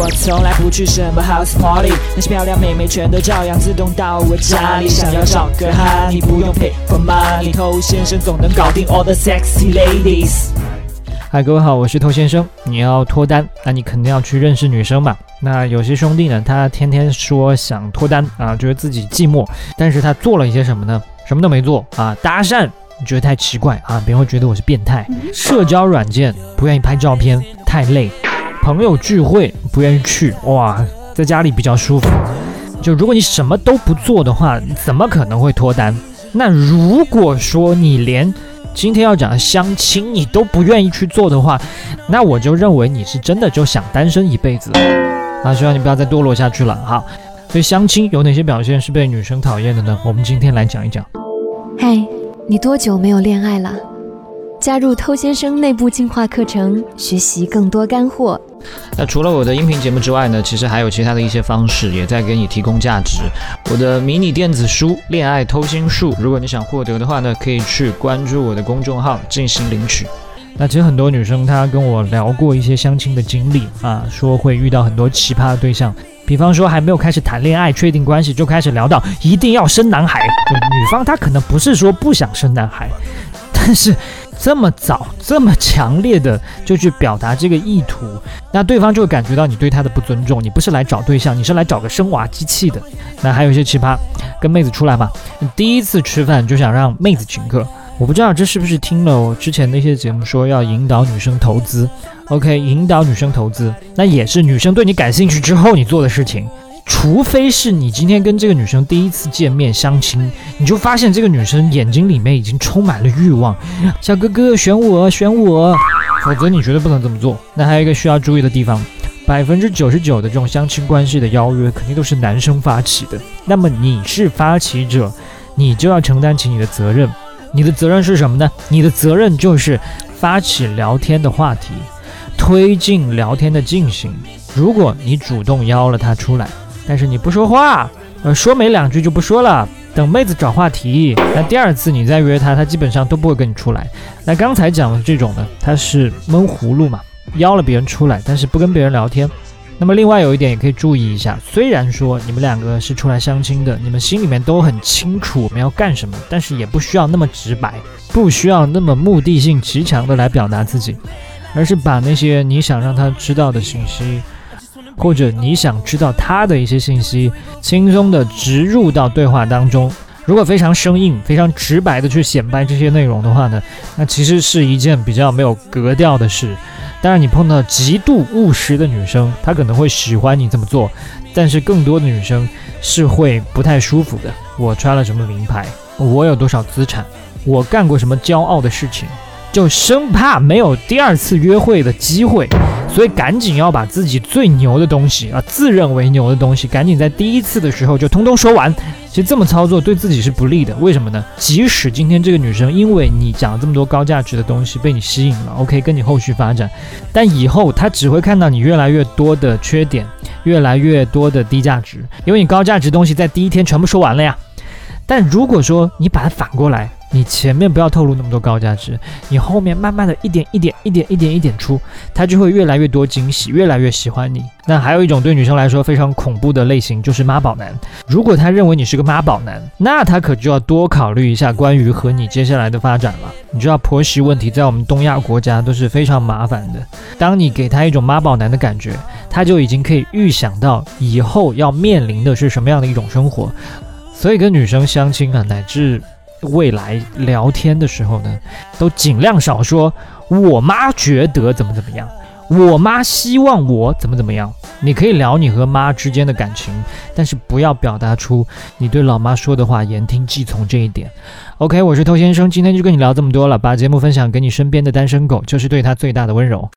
我从来不去什么 house party，那些漂亮妹妹全都照样自动到我家里。想要找个哈，你不用 pay for money，偷先生总能搞定 all the sexy ladies。嗨，各位好，我是偷先生。你要脱单，那你肯定要去认识女生嘛。那有些兄弟呢，他天天说想脱单啊，觉得自己寂寞，但是他做了一些什么呢？什么都没做啊，搭讪，你觉得太奇怪啊，别人会觉得我是变态。社交软件不愿意拍照片，太累。朋友聚会不愿意去，哇，在家里比较舒服。就如果你什么都不做的话，怎么可能会脱单？那如果说你连今天要讲的相亲，你都不愿意去做的话，那我就认为你是真的就想单身一辈子啊！希望你不要再堕落下去了哈。所以相亲有哪些表现是被女生讨厌的呢？我们今天来讲一讲。嗨，你多久没有恋爱了？加入偷先生内部进化课程，学习更多干货。那除了我的音频节目之外呢，其实还有其他的一些方式，也在给你提供价值。我的迷你电子书《恋爱偷心术》，如果你想获得的话呢，可以去关注我的公众号进行领取。那其实很多女生她跟我聊过一些相亲的经历啊，说会遇到很多奇葩的对象，比方说还没有开始谈恋爱、确定关系就开始聊到一定要生男孩，就女方她可能不是说不想生男孩，但是。这么早，这么强烈的就去表达这个意图，那对方就会感觉到你对他的不尊重。你不是来找对象，你是来找个生娃机器的。那还有一些奇葩，跟妹子出来嘛，第一次吃饭就想让妹子请客。我不知道这是不是听了我之前那些节目说要引导女生投资，OK，引导女生投资，那也是女生对你感兴趣之后你做的事情。除非是你今天跟这个女生第一次见面相亲，你就发现这个女生眼睛里面已经充满了欲望，小哥哥选我选我，否则你绝对不能这么做。那还有一个需要注意的地方，百分之九十九的这种相亲关系的邀约肯定都是男生发起的，那么你是发起者，你就要承担起你的责任。你的责任是什么呢？你的责任就是发起聊天的话题，推进聊天的进行。如果你主动邀了她出来，但是你不说话，呃，说没两句就不说了，等妹子找话题。那第二次你再约她，她基本上都不会跟你出来。那刚才讲的这种呢，她是闷葫芦嘛，邀了别人出来，但是不跟别人聊天。那么另外有一点也可以注意一下，虽然说你们两个是出来相亲的，你们心里面都很清楚我们要干什么，但是也不需要那么直白，不需要那么目的性极强的来表达自己，而是把那些你想让他知道的信息。或者你想知道他的一些信息，轻松的植入到对话当中。如果非常生硬、非常直白的去显摆这些内容的话呢，那其实是一件比较没有格调的事。当然，你碰到极度务实的女生，她可能会喜欢你这么做，但是更多的女生是会不太舒服的。我穿了什么名牌？我有多少资产？我干过什么骄傲的事情？就生怕没有第二次约会的机会。所以赶紧要把自己最牛的东西啊，自认为牛的东西，赶紧在第一次的时候就通通说完。其实这么操作对自己是不利的，为什么呢？即使今天这个女生因为你讲了这么多高价值的东西被你吸引了，OK，跟你后续发展，但以后她只会看到你越来越多的缺点，越来越多的低价值，因为你高价值东西在第一天全部说完了呀。但如果说你把它反过来，你前面不要透露那么多高价值，你后面慢慢的一点一点一点一点一点出，他就会越来越多惊喜，越来越喜欢你。那还有一种对女生来说非常恐怖的类型，就是妈宝男。如果他认为你是个妈宝男，那他可就要多考虑一下关于和你接下来的发展了。你知道婆媳问题在我们东亚国家都是非常麻烦的。当你给他一种妈宝男的感觉，他就已经可以预想到以后要面临的是什么样的一种生活。所以跟女生相亲啊，乃至未来聊天的时候呢，都尽量少说“我妈觉得怎么怎么样”，“我妈希望我怎么怎么样”。你可以聊你和妈之间的感情，但是不要表达出你对老妈说的话言听计从这一点。OK，我是偷先生，今天就跟你聊这么多了，把节目分享给你身边的单身狗，就是对他最大的温柔。